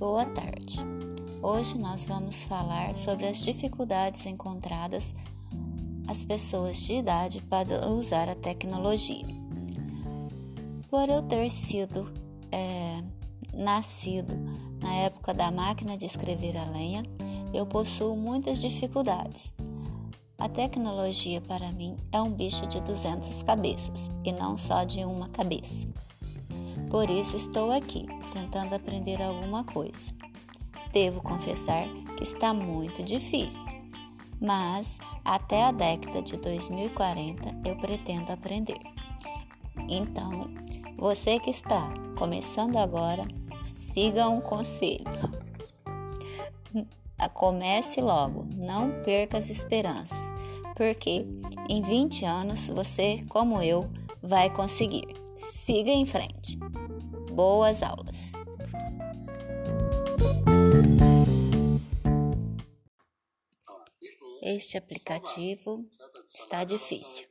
Boa tarde. Hoje nós vamos falar sobre as dificuldades encontradas às pessoas de idade para usar a tecnologia. Por eu ter sido é, nascido na época da máquina de escrever a lenha, eu possuo muitas dificuldades. A tecnologia para mim é um bicho de 200 cabeças e não só de uma cabeça. Por isso estou aqui, tentando aprender alguma coisa. Devo confessar que está muito difícil, mas até a década de 2040 eu pretendo aprender. Então, você que está começando agora, siga um conselho. Comece logo, não perca as esperanças, porque em 20 anos você, como eu, vai conseguir. Siga em frente. Boas aulas! Este aplicativo está difícil.